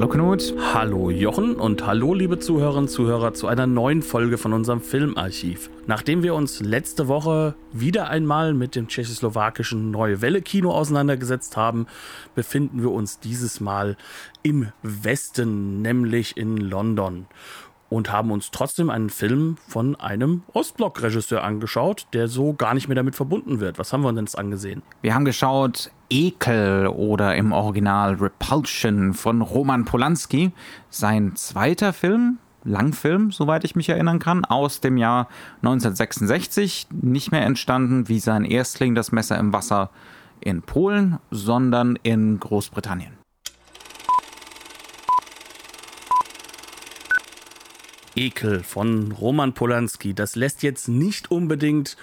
Hallo Knut. Hallo Jochen und hallo liebe Zuhörerinnen und Zuhörer zu einer neuen Folge von unserem Filmarchiv. Nachdem wir uns letzte Woche wieder einmal mit dem tschechoslowakischen Neue Welle Kino auseinandergesetzt haben, befinden wir uns dieses Mal im Westen, nämlich in London und haben uns trotzdem einen Film von einem Ostblock-Regisseur angeschaut, der so gar nicht mehr damit verbunden wird. Was haben wir uns denn jetzt angesehen? Wir haben geschaut Ekel oder im Original Repulsion von Roman Polanski. Sein zweiter Film, Langfilm, soweit ich mich erinnern kann, aus dem Jahr 1966. Nicht mehr entstanden wie sein Erstling Das Messer im Wasser in Polen, sondern in Großbritannien. Ekel von Roman Polanski. Das lässt jetzt nicht unbedingt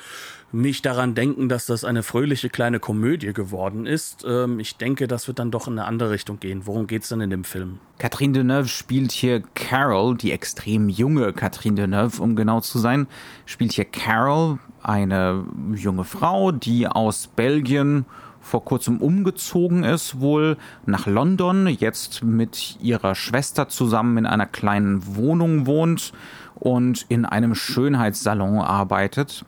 mich daran denken, dass das eine fröhliche kleine Komödie geworden ist. Ähm, ich denke, das wird dann doch in eine andere Richtung gehen. Worum geht es denn in dem Film? Catherine Deneuve spielt hier Carol, die extrem junge Catherine Deneuve, um genau zu sein, spielt hier Carol, eine junge Frau, die aus Belgien vor kurzem umgezogen ist, wohl nach London, jetzt mit ihrer Schwester zusammen in einer kleinen Wohnung wohnt und in einem Schönheitssalon arbeitet.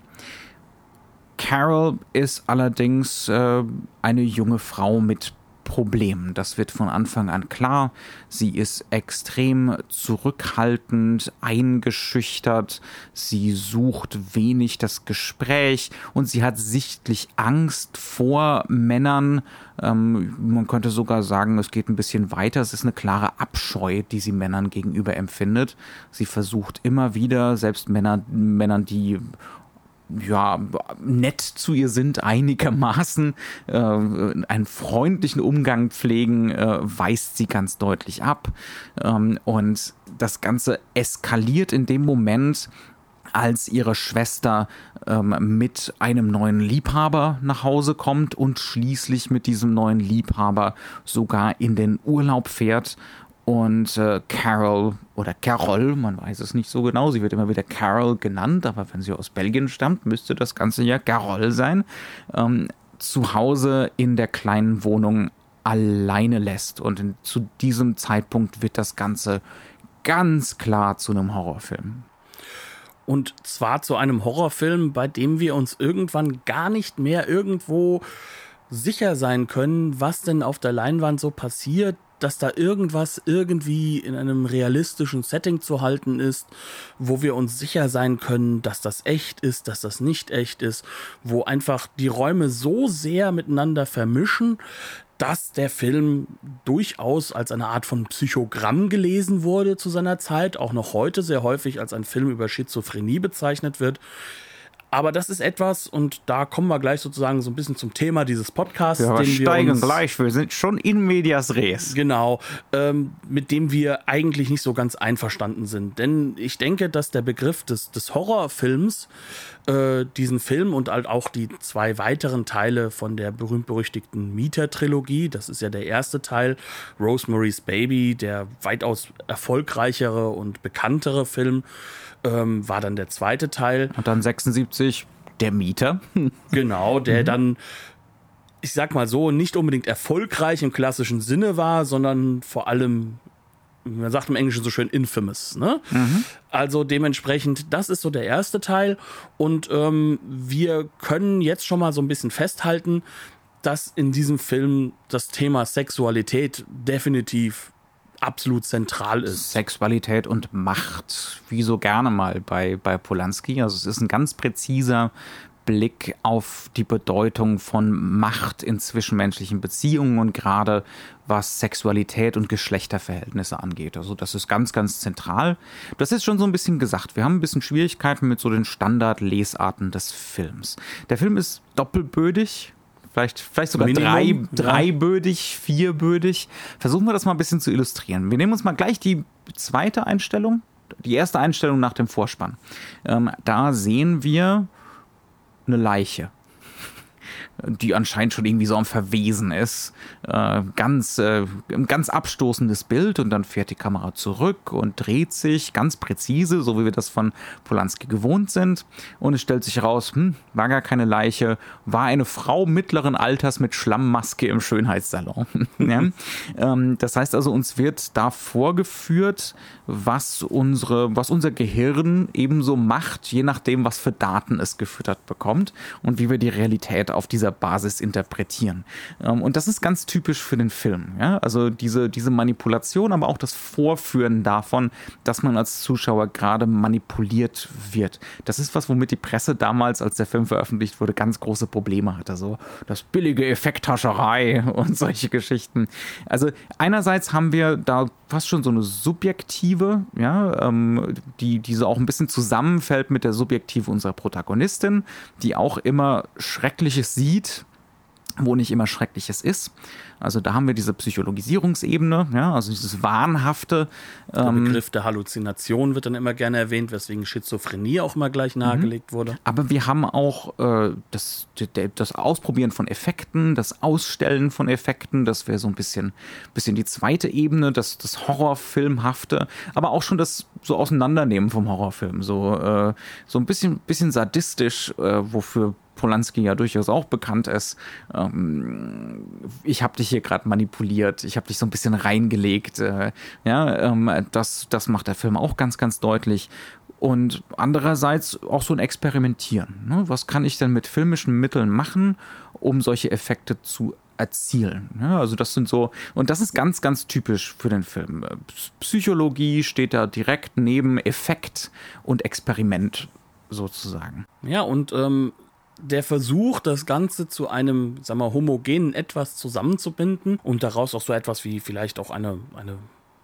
Carol ist allerdings äh, eine junge Frau mit Problem. Das wird von Anfang an klar. Sie ist extrem zurückhaltend, eingeschüchtert. Sie sucht wenig das Gespräch und sie hat sichtlich Angst vor Männern. Ähm, man könnte sogar sagen, es geht ein bisschen weiter. Es ist eine klare Abscheu, die sie Männern gegenüber empfindet. Sie versucht immer wieder, selbst Männer, Männern, die ja, nett zu ihr sind, einigermaßen äh, einen freundlichen Umgang pflegen, äh, weist sie ganz deutlich ab. Ähm, und das Ganze eskaliert in dem Moment, als ihre Schwester ähm, mit einem neuen Liebhaber nach Hause kommt und schließlich mit diesem neuen Liebhaber sogar in den Urlaub fährt und äh, Carol oder Carol, man weiß es nicht so genau, sie wird immer wieder Carol genannt, aber wenn sie aus Belgien stammt, müsste das Ganze ja Carol sein, ähm, zu Hause in der kleinen Wohnung alleine lässt. Und in, zu diesem Zeitpunkt wird das Ganze ganz klar zu einem Horrorfilm. Und zwar zu einem Horrorfilm, bei dem wir uns irgendwann gar nicht mehr irgendwo sicher sein können, was denn auf der Leinwand so passiert, dass da irgendwas irgendwie in einem realistischen Setting zu halten ist, wo wir uns sicher sein können, dass das echt ist, dass das nicht echt ist, wo einfach die Räume so sehr miteinander vermischen, dass der Film durchaus als eine Art von Psychogramm gelesen wurde zu seiner Zeit, auch noch heute sehr häufig als ein Film über Schizophrenie bezeichnet wird. Aber das ist etwas, und da kommen wir gleich sozusagen so ein bisschen zum Thema dieses Podcasts. Ja, wir steigen uns, gleich, wir sind schon in medias res. Genau, ähm, mit dem wir eigentlich nicht so ganz einverstanden sind. Denn ich denke, dass der Begriff des, des Horrorfilms äh, diesen Film und halt auch die zwei weiteren Teile von der berühmt-berüchtigten Mieter-Trilogie, das ist ja der erste Teil, Rosemary's Baby, der weitaus erfolgreichere und bekanntere Film, ähm, war dann der zweite Teil. Und dann 76 der Mieter. genau, der mhm. dann ich sag mal so, nicht unbedingt erfolgreich im klassischen Sinne war, sondern vor allem, man sagt im Englischen so schön infamous. Ne? Mhm. Also dementsprechend, das ist so der erste Teil. Und ähm, wir können jetzt schon mal so ein bisschen festhalten, dass in diesem Film das Thema Sexualität definitiv absolut zentral ist. Sexualität und Macht, wie so gerne mal bei, bei Polanski. Also es ist ein ganz präziser Blick auf die Bedeutung von Macht in zwischenmenschlichen Beziehungen und gerade was Sexualität und Geschlechterverhältnisse angeht. Also das ist ganz, ganz zentral. Das ist schon so ein bisschen gesagt. Wir haben ein bisschen Schwierigkeiten mit so den Standardlesarten des Films. Der Film ist doppelbödig, Vielleicht, vielleicht sogar drei, dreibödig, vierbödig. Versuchen wir das mal ein bisschen zu illustrieren. Wir nehmen uns mal gleich die zweite Einstellung die erste Einstellung nach dem Vorspann. Ähm, da sehen wir eine Leiche die anscheinend schon irgendwie so am Verwesen ist. Äh, ganz, äh, ganz abstoßendes Bild und dann fährt die Kamera zurück und dreht sich ganz präzise, so wie wir das von Polanski gewohnt sind. Und es stellt sich heraus, hm, war gar keine Leiche, war eine Frau mittleren Alters mit Schlammmaske im Schönheitssalon. ja? ähm, das heißt also, uns wird da vorgeführt, was unsere, was unser Gehirn ebenso macht, je nachdem, was für Daten es gefüttert bekommt und wie wir die Realität auf dieser Basis interpretieren. Ähm, und das ist ganz typisch für den Film. Ja? Also diese, diese Manipulation, aber auch das Vorführen davon, dass man als Zuschauer gerade manipuliert wird. Das ist was, womit die Presse damals, als der Film veröffentlicht wurde, ganz große Probleme hatte. So das billige Effekthascherei und solche Geschichten. Also einerseits haben wir da fast schon so eine subjektive, ja, ähm, die diese auch ein bisschen zusammenfällt mit der Subjektive unserer Protagonistin, die auch immer Schreckliches sieht, wo nicht immer Schreckliches ist. Also da haben wir diese Psychologisierungsebene, ja, also dieses Wahnhafte. Der ähm, Begriff der Halluzination wird dann immer gerne erwähnt, weswegen Schizophrenie auch immer gleich nahegelegt mhm. wurde. Aber wir haben auch äh, das, das Ausprobieren von Effekten, das Ausstellen von Effekten, das wäre so ein bisschen, bisschen die zweite Ebene, das, das Horrorfilmhafte, aber auch schon das so Auseinandernehmen vom Horrorfilm, so, äh, so ein bisschen, bisschen sadistisch, äh, wofür Polanski ja durchaus auch bekannt ist. Ähm, ich habe dich hier gerade manipuliert, ich habe dich so ein bisschen reingelegt. Äh, ja, ähm, das, das macht der Film auch ganz, ganz deutlich. Und andererseits auch so ein Experimentieren. Ne? Was kann ich denn mit filmischen Mitteln machen, um solche Effekte zu erzielen. Ja, also das sind so, und das ist ganz, ganz typisch für den Film. Psychologie steht da direkt neben Effekt und Experiment sozusagen. Ja, und ähm, der Versuch, das Ganze zu einem, sagen wir, homogenen etwas zusammenzubinden und daraus auch so etwas wie vielleicht auch eine, eine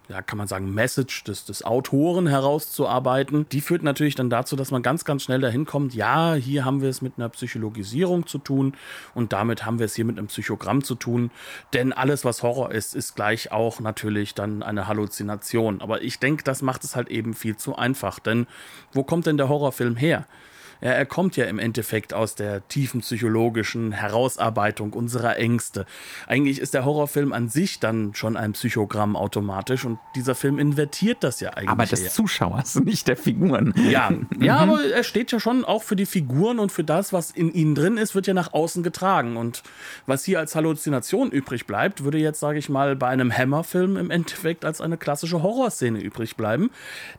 ja, kann man sagen, Message des, des Autoren herauszuarbeiten. Die führt natürlich dann dazu, dass man ganz, ganz schnell dahin kommt, ja, hier haben wir es mit einer Psychologisierung zu tun und damit haben wir es hier mit einem Psychogramm zu tun. Denn alles, was Horror ist, ist gleich auch natürlich dann eine Halluzination. Aber ich denke, das macht es halt eben viel zu einfach. Denn wo kommt denn der Horrorfilm her? Ja, er kommt ja im Endeffekt aus der tiefen psychologischen Herausarbeitung unserer Ängste. Eigentlich ist der Horrorfilm an sich dann schon ein Psychogramm automatisch und dieser Film invertiert das ja eigentlich. Aber des eher. Zuschauers, nicht der Figuren. Ja, ja, mhm. aber er steht ja schon auch für die Figuren und für das, was in ihnen drin ist, wird ja nach außen getragen. Und was hier als Halluzination übrig bleibt, würde jetzt, sage ich mal, bei einem Hammer-Film im Endeffekt als eine klassische Horrorszene übrig bleiben,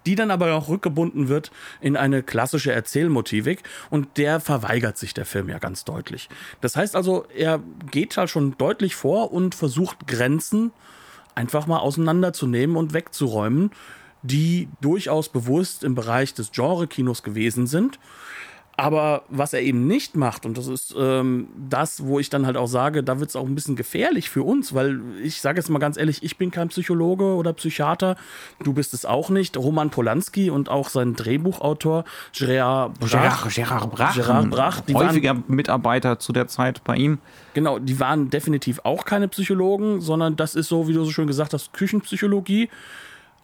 die dann aber auch rückgebunden wird in eine klassische Erzählmotive Bösewicht und der verweigert sich der Film ja ganz deutlich. Das heißt also, er geht halt schon deutlich vor und versucht Grenzen einfach mal auseinanderzunehmen und wegzuräumen, die durchaus bewusst im Bereich des Genre-Kinos gewesen sind aber was er eben nicht macht, und das ist ähm, das, wo ich dann halt auch sage, da wird es auch ein bisschen gefährlich für uns, weil ich sage jetzt mal ganz ehrlich, ich bin kein Psychologe oder Psychiater, du bist es auch nicht. Roman Polanski und auch sein Drehbuchautor Gerard Brach, Gerard, Brach, Gerard Brach die häufiger waren, Mitarbeiter zu der Zeit bei ihm. Genau, die waren definitiv auch keine Psychologen, sondern das ist so, wie du so schön gesagt hast, Küchenpsychologie.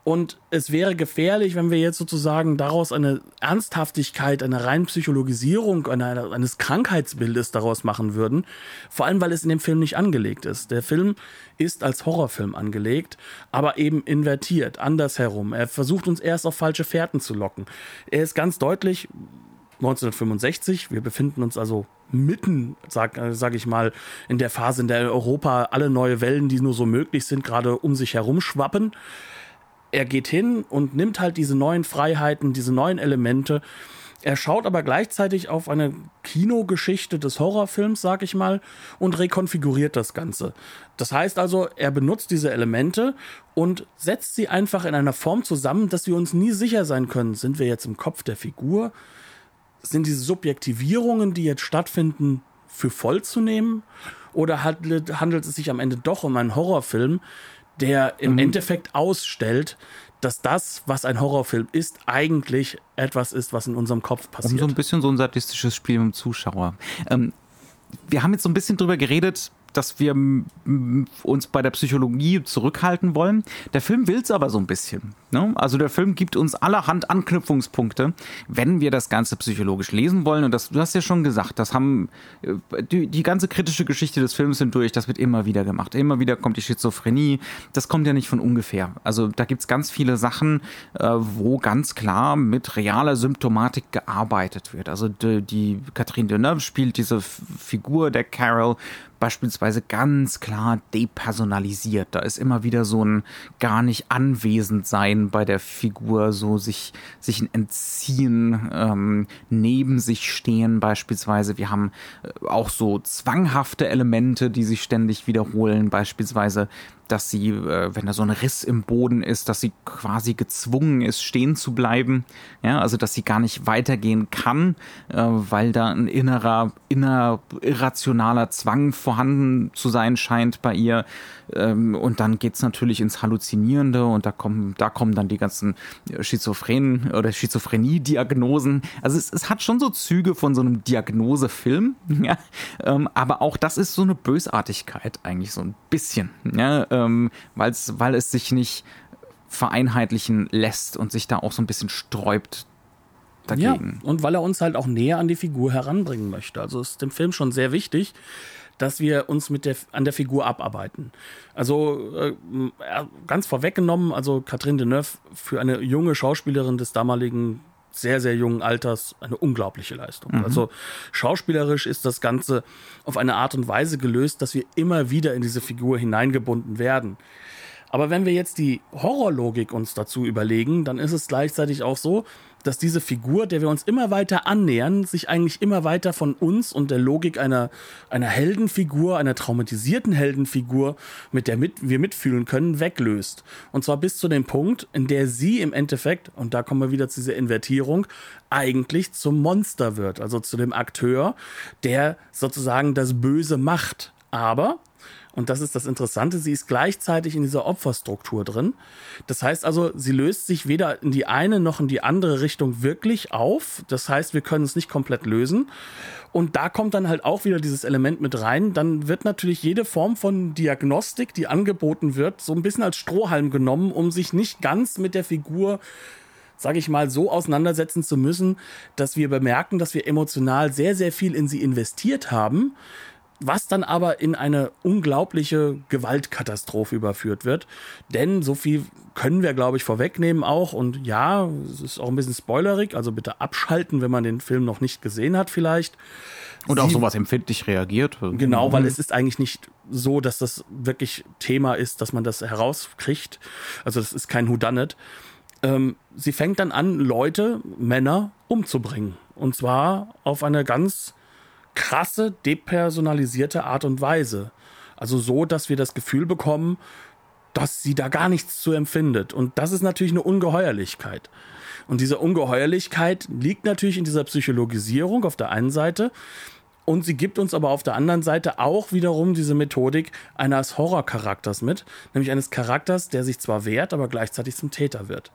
Und es wäre gefährlich, wenn wir jetzt sozusagen daraus eine Ernsthaftigkeit, eine rein Psychologisierung eine, eines Krankheitsbildes daraus machen würden. Vor allem, weil es in dem Film nicht angelegt ist. Der Film ist als Horrorfilm angelegt, aber eben invertiert, andersherum. Er versucht uns erst auf falsche Fährten zu locken. Er ist ganz deutlich 1965. Wir befinden uns also mitten, sag, sag ich mal, in der Phase, in der Europa alle neue Wellen, die nur so möglich sind, gerade um sich herum schwappen er geht hin und nimmt halt diese neuen Freiheiten, diese neuen Elemente. Er schaut aber gleichzeitig auf eine Kinogeschichte des Horrorfilms, sag ich mal, und rekonfiguriert das Ganze. Das heißt also, er benutzt diese Elemente und setzt sie einfach in einer Form zusammen, dass wir uns nie sicher sein können, sind wir jetzt im Kopf der Figur? Sind diese Subjektivierungen, die jetzt stattfinden, für voll zu nehmen? Oder handelt, es sich am Ende doch um einen Horrorfilm, der im mhm. Endeffekt ausstellt, dass das, was ein Horrorfilm ist, eigentlich etwas ist, was in unserem Kopf passiert. Um so ein bisschen so ein sadistisches Spiel mit dem Zuschauer. Ähm, wir haben jetzt so ein bisschen drüber geredet, dass wir uns bei der Psychologie zurückhalten wollen. Der Film will es aber so ein bisschen. Ne? Also der Film gibt uns allerhand Anknüpfungspunkte, wenn wir das Ganze psychologisch lesen wollen. Und das, du hast ja schon gesagt, das haben äh, die, die ganze kritische Geschichte des Films hindurch, das wird immer wieder gemacht. Immer wieder kommt die Schizophrenie. Das kommt ja nicht von ungefähr. Also da gibt es ganz viele Sachen, äh, wo ganz klar mit realer Symptomatik gearbeitet wird. Also die, die Catherine Deneuve spielt diese Figur der Carol beispielsweise ganz klar depersonalisiert. Da ist immer wieder so ein gar nicht anwesend sein bei der Figur, so sich, sich ein Entziehen, ähm, neben sich stehen beispielsweise. Wir haben äh, auch so zwanghafte Elemente, die sich ständig wiederholen, beispielsweise dass sie, äh, wenn da so ein Riss im Boden ist, dass sie quasi gezwungen ist, stehen zu bleiben. Ja, also dass sie gar nicht weitergehen kann, äh, weil da ein innerer, inner irrationaler Zwang vorhanden zu sein scheint bei ihr. Ähm, und dann geht's natürlich ins Halluzinierende und da kommen, da kommen dann die ganzen Schizophrenen oder Schizophrenie-Diagnosen. Also es, es hat schon so Züge von so einem Diagnosefilm, ja? Ähm, aber auch das ist so eine Bösartigkeit eigentlich so ein bisschen, ja? Ähm, weil es sich nicht vereinheitlichen lässt und sich da auch so ein bisschen sträubt dagegen. Ja, und weil er uns halt auch näher an die Figur heranbringen möchte. Also ist dem Film schon sehr wichtig, dass wir uns mit der, an der Figur abarbeiten. Also äh, ganz vorweggenommen, also Catherine Deneuve für eine junge Schauspielerin des damaligen sehr, sehr jungen Alters eine unglaubliche Leistung. Mhm. Also schauspielerisch ist das Ganze auf eine Art und Weise gelöst, dass wir immer wieder in diese Figur hineingebunden werden. Aber wenn wir jetzt die Horrorlogik uns dazu überlegen, dann ist es gleichzeitig auch so, dass diese Figur, der wir uns immer weiter annähern, sich eigentlich immer weiter von uns und der Logik einer, einer Heldenfigur, einer traumatisierten Heldenfigur, mit der mit, wir mitfühlen können, weglöst. Und zwar bis zu dem Punkt, in der sie im Endeffekt, und da kommen wir wieder zu dieser Invertierung, eigentlich zum Monster wird, also zu dem Akteur, der sozusagen das Böse macht. Aber und das ist das Interessante, sie ist gleichzeitig in dieser Opferstruktur drin. Das heißt also, sie löst sich weder in die eine noch in die andere Richtung wirklich auf. Das heißt, wir können es nicht komplett lösen. Und da kommt dann halt auch wieder dieses Element mit rein. Dann wird natürlich jede Form von Diagnostik, die angeboten wird, so ein bisschen als Strohhalm genommen, um sich nicht ganz mit der Figur sage ich mal, so auseinandersetzen zu müssen, dass wir bemerken, dass wir emotional sehr, sehr viel in sie investiert haben, was dann aber in eine unglaubliche Gewaltkatastrophe überführt wird. Denn so viel können wir, glaube ich, vorwegnehmen auch. Und ja, es ist auch ein bisschen spoilerig, also bitte abschalten, wenn man den Film noch nicht gesehen hat vielleicht. Und auch sowas empfindlich reagiert. Genau, weil mhm. es ist eigentlich nicht so, dass das wirklich Thema ist, dass man das herauskriegt. Also das ist kein Whodunit. Ähm, sie fängt dann an, Leute, Männer umzubringen. Und zwar auf eine ganz krasse, depersonalisierte Art und Weise. Also so, dass wir das Gefühl bekommen, dass sie da gar nichts zu empfindet. Und das ist natürlich eine Ungeheuerlichkeit. Und diese Ungeheuerlichkeit liegt natürlich in dieser Psychologisierung auf der einen Seite. Und sie gibt uns aber auf der anderen Seite auch wiederum diese Methodik eines Horrorcharakters mit, nämlich eines Charakters, der sich zwar wehrt, aber gleichzeitig zum Täter wird.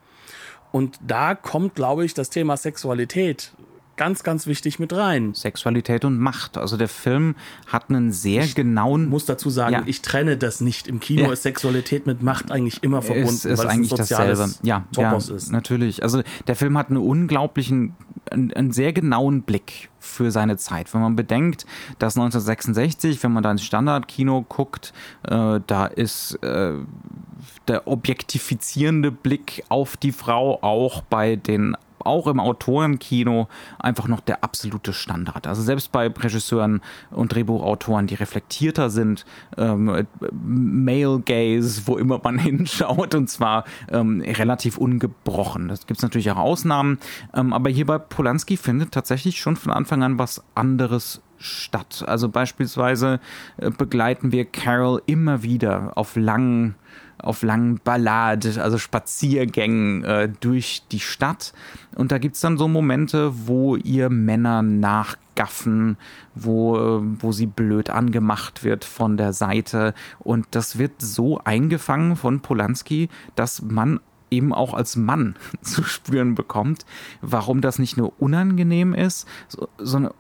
Und da kommt, glaube ich, das Thema Sexualität ganz, ganz wichtig mit rein. Sexualität und Macht. Also der Film hat einen sehr ich genauen. muss dazu sagen, ja. ich trenne das nicht. Im Kino ja. ist Sexualität mit Macht eigentlich immer verbunden, ist, ist weil eigentlich es dasselbe. Ja, Topos ja, ist. Natürlich. Also der Film hat einen unglaublichen, einen, einen sehr genauen Blick für seine Zeit. Wenn man bedenkt, dass 1966, wenn man da ins Standardkino guckt, äh, da ist äh, der objektifizierende Blick auf die Frau auch bei den auch im Autorenkino einfach noch der absolute Standard. Also selbst bei Regisseuren und Drehbuchautoren, die reflektierter sind, ähm, Male Gaze, wo immer man hinschaut, und zwar ähm, relativ ungebrochen. Das gibt es natürlich auch Ausnahmen, ähm, aber hier bei Polanski findet tatsächlich schon von Anfang an was anderes statt. Also beispielsweise äh, begleiten wir Carol immer wieder auf langen auf langen Balladen, also Spaziergängen äh, durch die Stadt. Und da gibt es dann so Momente, wo ihr Männer nachgaffen, wo, äh, wo sie blöd angemacht wird von der Seite. Und das wird so eingefangen von Polanski, dass man eben auch als Mann zu spüren bekommt, warum das nicht nur unangenehm ist, sondern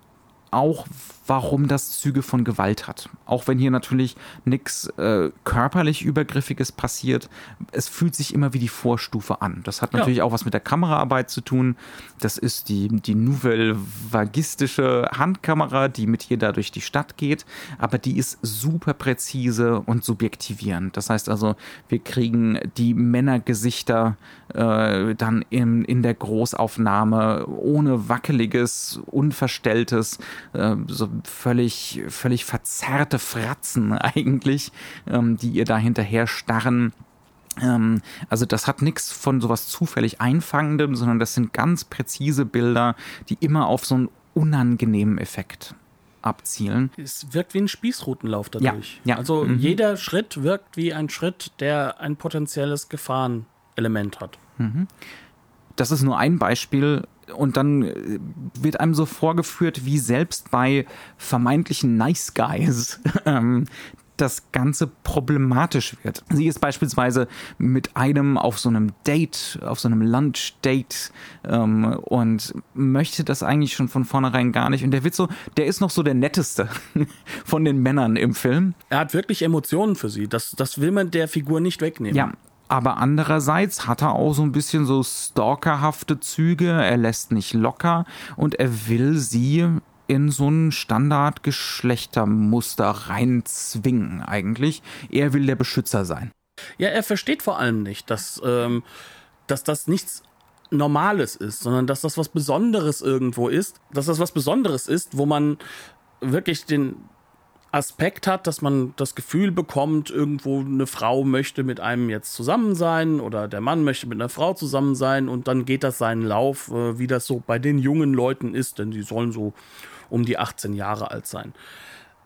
auch warum das Züge von Gewalt hat. Auch wenn hier natürlich nichts äh, körperlich Übergriffiges passiert, es fühlt sich immer wie die Vorstufe an. Das hat natürlich ja. auch was mit der Kameraarbeit zu tun. Das ist die, die nouvelle vagistische Handkamera, die mit da durch die Stadt geht, aber die ist super präzise und subjektivierend. Das heißt also, wir kriegen die Männergesichter äh, dann in, in der Großaufnahme ohne wackeliges, unverstelltes, äh, so völlig, völlig verzerrte Fratzen eigentlich, ähm, die ihr da hinterher starren. Ähm, also das hat nichts von sowas zufällig Einfangendem, sondern das sind ganz präzise Bilder, die immer auf so einen unangenehmen Effekt abzielen. Es wirkt wie ein Spießrutenlauf dadurch. Ja, ja. Also mhm. jeder Schritt wirkt wie ein Schritt, der ein potenzielles Gefahrenelement hat. Mhm. Das ist nur ein Beispiel und dann äh, wird einem so vorgeführt, wie selbst bei vermeintlichen Nice Guys ähm, das Ganze problematisch wird. Sie ist beispielsweise mit einem auf so einem Date, auf so einem Lunch-Date ähm, und möchte das eigentlich schon von vornherein gar nicht. Und der wird so, der ist noch so der netteste von den Männern im Film. Er hat wirklich Emotionen für sie. Das, das will man der Figur nicht wegnehmen. Ja, aber andererseits hat er auch so ein bisschen so stalkerhafte Züge. Er lässt nicht locker und er will sie in so ein Standardgeschlechtermuster reinzwingen eigentlich. Er will der Beschützer sein. Ja, er versteht vor allem nicht, dass, ähm, dass das nichts Normales ist, sondern dass das was Besonderes irgendwo ist, dass das was Besonderes ist, wo man wirklich den, Aspekt hat, dass man das Gefühl bekommt, irgendwo eine Frau möchte mit einem jetzt zusammen sein oder der Mann möchte mit einer Frau zusammen sein und dann geht das seinen Lauf, äh, wie das so bei den jungen Leuten ist, denn die sollen so um die 18 Jahre alt sein.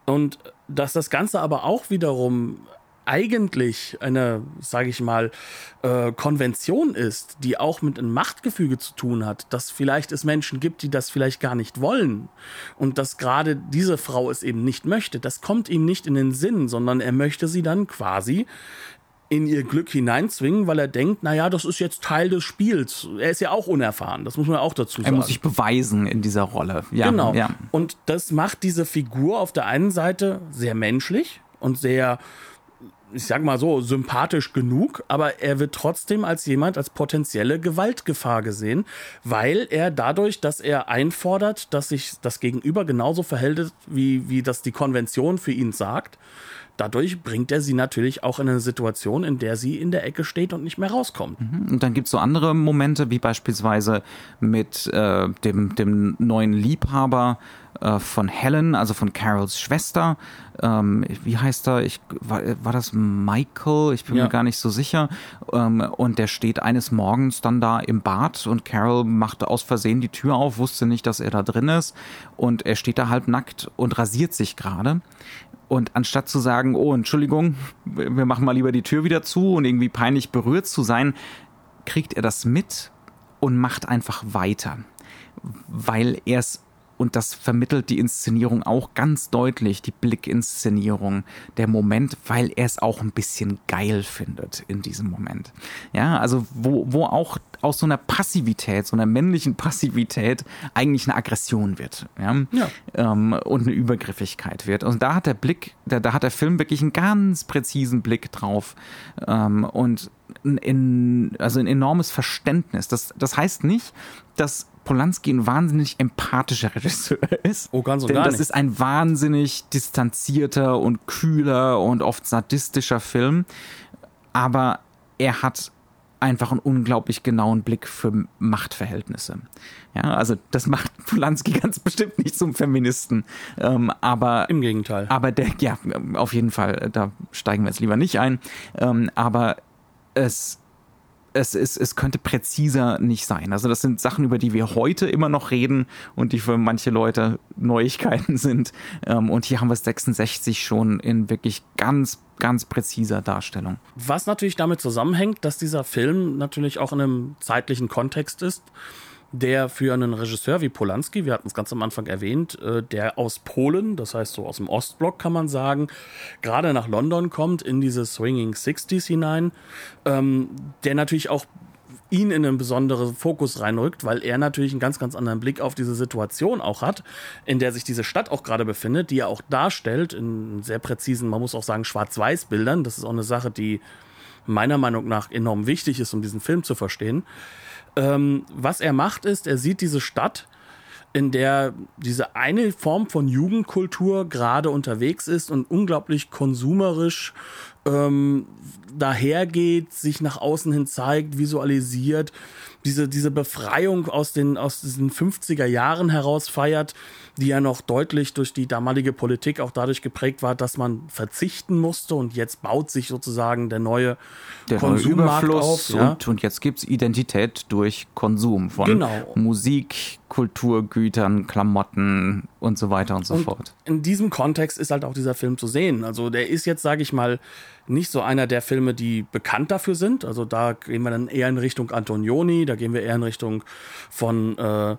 Und dass das Ganze aber auch wiederum eigentlich eine, sage ich mal, äh, Konvention ist, die auch mit einem Machtgefüge zu tun hat, dass vielleicht es Menschen gibt, die das vielleicht gar nicht wollen und dass gerade diese Frau es eben nicht möchte, das kommt ihm nicht in den Sinn, sondern er möchte sie dann quasi in ihr Glück hineinzwingen, weil er denkt, naja, das ist jetzt Teil des Spiels. Er ist ja auch unerfahren, das muss man auch dazu sagen. Er muss sich beweisen in dieser Rolle. Ja, genau. Ja. Und das macht diese Figur auf der einen Seite sehr menschlich und sehr ich sag mal so, sympathisch genug, aber er wird trotzdem als jemand als potenzielle Gewaltgefahr gesehen, weil er dadurch, dass er einfordert, dass sich das Gegenüber genauso verhält, wie, wie das die Konvention für ihn sagt, dadurch bringt er sie natürlich auch in eine Situation, in der sie in der Ecke steht und nicht mehr rauskommt. Mhm. Und dann gibt es so andere Momente, wie beispielsweise mit äh, dem, dem neuen Liebhaber äh, von Helen, also von Carols Schwester. Ähm, wie heißt er? Ich, war, war das Michael? Ich bin ja. mir gar nicht so sicher. Ähm, und der steht eines Morgens dann da im Bad und Carol machte aus Versehen die Tür auf, wusste nicht, dass er da drin ist. Und er steht da halb nackt und rasiert sich gerade. Und anstatt zu sagen, oh, Entschuldigung, wir machen mal lieber die Tür wieder zu und irgendwie peinlich berührt zu sein, kriegt er das mit und macht einfach weiter. Weil er es und das vermittelt die Inszenierung auch ganz deutlich, die Blickinszenierung, der Moment, weil er es auch ein bisschen geil findet in diesem Moment. Ja, also wo, wo auch aus so einer Passivität, so einer männlichen Passivität eigentlich eine Aggression wird. Ja? ja. Ähm, und eine Übergriffigkeit wird. Und da hat der Blick, da, da hat der Film wirklich einen ganz präzisen Blick drauf. Ähm, und ein, also ein enormes Verständnis. Das, das heißt nicht, dass Polanski ein wahnsinnig empathischer Regisseur ist. Oh, ganz und Denn gar das nicht. ist ein wahnsinnig distanzierter und kühler und oft sadistischer Film. Aber er hat einfach einen unglaublich genauen Blick für Machtverhältnisse. Ja, also das macht Polanski ganz bestimmt nicht zum Feministen. Ähm, aber im Gegenteil. Aber der, ja, auf jeden Fall, da steigen wir jetzt lieber nicht ein. Ähm, aber es es, es, es könnte präziser nicht sein. Also das sind Sachen, über die wir heute immer noch reden und die für manche Leute Neuigkeiten sind. Ähm, und hier haben wir es 66 schon in wirklich ganz, ganz präziser Darstellung. Was natürlich damit zusammenhängt, dass dieser Film natürlich auch in einem zeitlichen Kontext ist der für einen Regisseur wie Polanski, wir hatten es ganz am Anfang erwähnt, äh, der aus Polen, das heißt so aus dem Ostblock kann man sagen, gerade nach London kommt, in diese Swinging Sixties hinein, ähm, der natürlich auch ihn in einen besonderen Fokus reinrückt, weil er natürlich einen ganz, ganz anderen Blick auf diese Situation auch hat, in der sich diese Stadt auch gerade befindet, die er auch darstellt in sehr präzisen, man muss auch sagen, Schwarz-Weiß-Bildern. Das ist auch eine Sache, die meiner Meinung nach enorm wichtig ist, um diesen Film zu verstehen. Ähm, was er macht, ist, er sieht diese Stadt, in der diese eine Form von Jugendkultur gerade unterwegs ist und unglaublich konsumerisch ähm, dahergeht, sich nach außen hin zeigt, visualisiert, diese, diese Befreiung aus den, aus diesen 50er Jahren heraus feiert, die ja noch deutlich durch die damalige Politik auch dadurch geprägt war, dass man verzichten musste und jetzt baut sich sozusagen der neue der Konsummarkt neue auf. Ja. Und, und jetzt gibt's Identität durch Konsum von genau. Musik, Kulturgütern, Klamotten und so weiter und so und fort. In diesem Kontext ist halt auch dieser Film zu sehen. Also der ist jetzt, sage ich mal, nicht so einer der Filme, die bekannt dafür sind. Also da gehen wir dann eher in Richtung Antonioni, da gehen wir eher in Richtung von äh,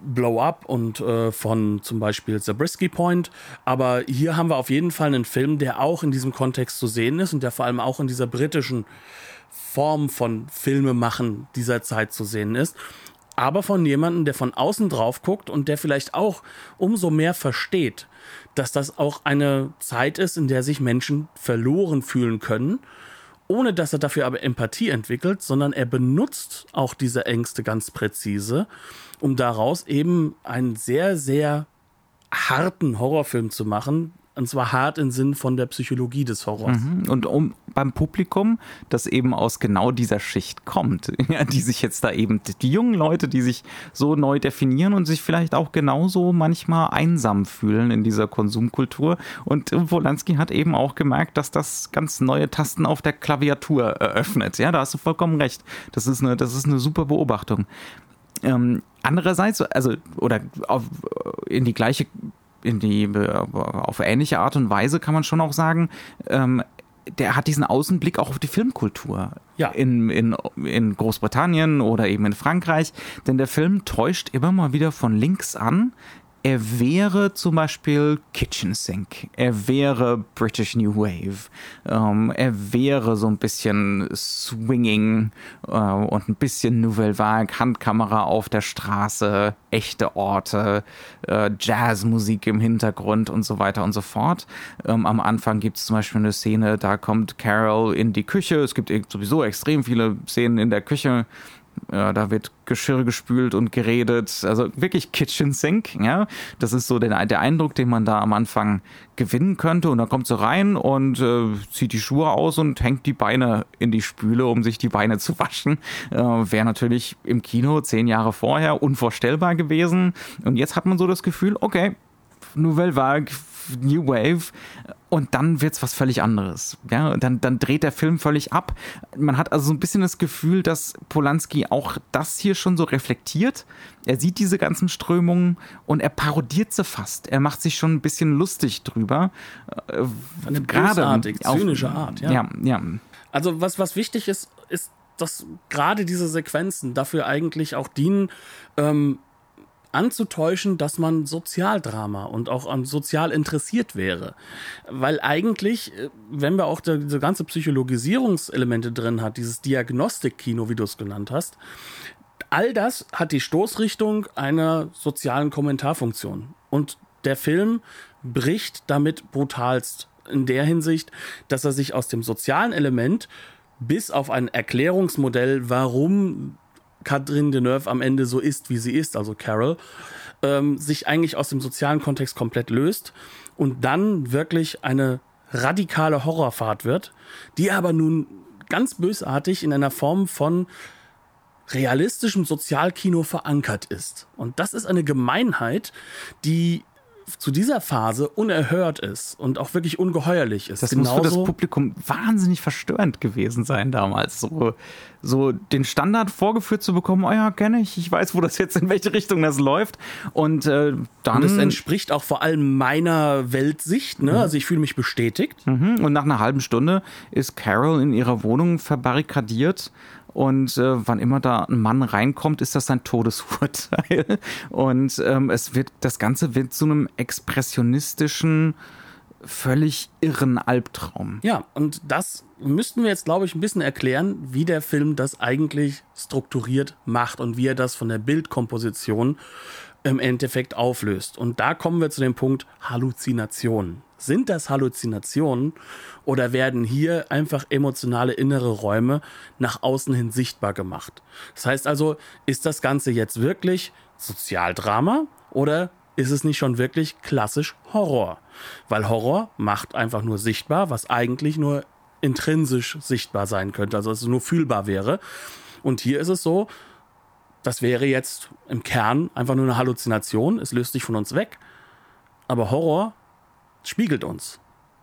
Blow Up und äh, von zum Beispiel Zabriskie Point. Aber hier haben wir auf jeden Fall einen Film, der auch in diesem Kontext zu sehen ist und der vor allem auch in dieser britischen Form von Filmemachen dieser Zeit zu sehen ist. Aber von jemandem, der von außen drauf guckt und der vielleicht auch umso mehr versteht, dass das auch eine Zeit ist, in der sich Menschen verloren fühlen können, ohne dass er dafür aber Empathie entwickelt, sondern er benutzt auch diese Ängste ganz präzise, um daraus eben einen sehr, sehr harten Horrorfilm zu machen, und zwar hart im Sinn von der Psychologie des Horrors. Mhm. Und um beim Publikum, das eben aus genau dieser Schicht kommt, die sich jetzt da eben, die jungen Leute, die sich so neu definieren und sich vielleicht auch genauso manchmal einsam fühlen in dieser Konsumkultur. Und Wolanski hat eben auch gemerkt, dass das ganz neue Tasten auf der Klaviatur eröffnet. Ja, da hast du vollkommen recht. Das ist eine, das ist eine super Beobachtung. Ähm, andererseits, also, oder auf, in die gleiche in die, auf ähnliche Art und Weise kann man schon auch sagen, ähm, der hat diesen Außenblick auch auf die Filmkultur ja. in, in, in Großbritannien oder eben in Frankreich. Denn der Film täuscht immer mal wieder von links an, er wäre zum Beispiel Kitchen Sink, er wäre British New Wave, ähm, er wäre so ein bisschen Swinging äh, und ein bisschen Nouvelle Vague, Handkamera auf der Straße, echte Orte, äh, Jazzmusik im Hintergrund und so weiter und so fort. Ähm, am Anfang gibt es zum Beispiel eine Szene, da kommt Carol in die Küche, es gibt sowieso extrem viele Szenen in der Küche, ja, da wird Geschirr gespült und geredet. Also wirklich Kitchen Sink, ja. Das ist so der, der Eindruck, den man da am Anfang gewinnen könnte. Und dann kommt sie rein und äh, zieht die Schuhe aus und hängt die Beine in die Spüle, um sich die Beine zu waschen. Äh, Wäre natürlich im Kino zehn Jahre vorher unvorstellbar gewesen. Und jetzt hat man so das Gefühl, okay, Nouvelle Vague, New Wave und dann wird's was völlig anderes. Ja, dann, dann dreht der Film völlig ab. Man hat also so ein bisschen das Gefühl, dass Polanski auch das hier schon so reflektiert. Er sieht diese ganzen Strömungen und er parodiert sie fast. Er macht sich schon ein bisschen lustig drüber. Äh, Eine gerade zynische Art, ja. ja. Ja, Also was, was wichtig ist, ist, dass gerade diese Sequenzen dafür eigentlich auch dienen, ähm, anzutäuschen, dass man Sozialdrama und auch an sozial interessiert wäre. Weil eigentlich, äh, wenn wir auch diese ganze Psychologisierungselemente drin hat, dieses Diagnostikkino, wie du es genannt hast, all das hat die Stoßrichtung einer sozialen Kommentarfunktion. Und der Film bricht damit brutalst in der Hinsicht, dass er sich aus dem sozialen Element bis auf ein Erklärungsmodell, warum Catherine Deneuve am Ende so ist, wie sie ist, also Carol, ähm, sich eigentlich aus dem sozialen Kontext komplett löst und dann wirklich eine radikale Horrorfahrt wird, die aber nun ganz bösartig in einer Form von realistischem Sozialkino verankert ist. Und das ist eine Gemeinheit, die zu dieser Phase unerhört ist und auch wirklich ungeheuerlich ist. Das Genauso muss für das Publikum wahnsinnig verstörend gewesen sein damals. So, so den Standard vorgeführt zu bekommen, oh ja, kenne ich, ich weiß, wo das jetzt, in welche Richtung das läuft. Und äh, dann. Und es entspricht auch vor allem meiner Weltsicht, ne? Mhm. Also ich fühle mich bestätigt. Mhm. Und nach einer halben Stunde ist Carol in ihrer Wohnung verbarrikadiert und äh, wann immer da ein Mann reinkommt, ist das sein Todesurteil. Und ähm, es wird, das Ganze wird zu einem expressionistischen völlig irren Albtraum. Ja, und das müssten wir jetzt, glaube ich, ein bisschen erklären, wie der Film das eigentlich strukturiert macht und wie er das von der Bildkomposition im Endeffekt auflöst. Und da kommen wir zu dem Punkt Halluzinationen. Sind das Halluzinationen oder werden hier einfach emotionale innere Räume nach außen hin sichtbar gemacht? Das heißt also, ist das Ganze jetzt wirklich Sozialdrama oder ist es nicht schon wirklich klassisch Horror? Weil Horror macht einfach nur sichtbar, was eigentlich nur intrinsisch sichtbar sein könnte, also dass es nur fühlbar wäre. Und hier ist es so, das wäre jetzt im Kern einfach nur eine Halluzination, es löst sich von uns weg. Aber Horror spiegelt uns.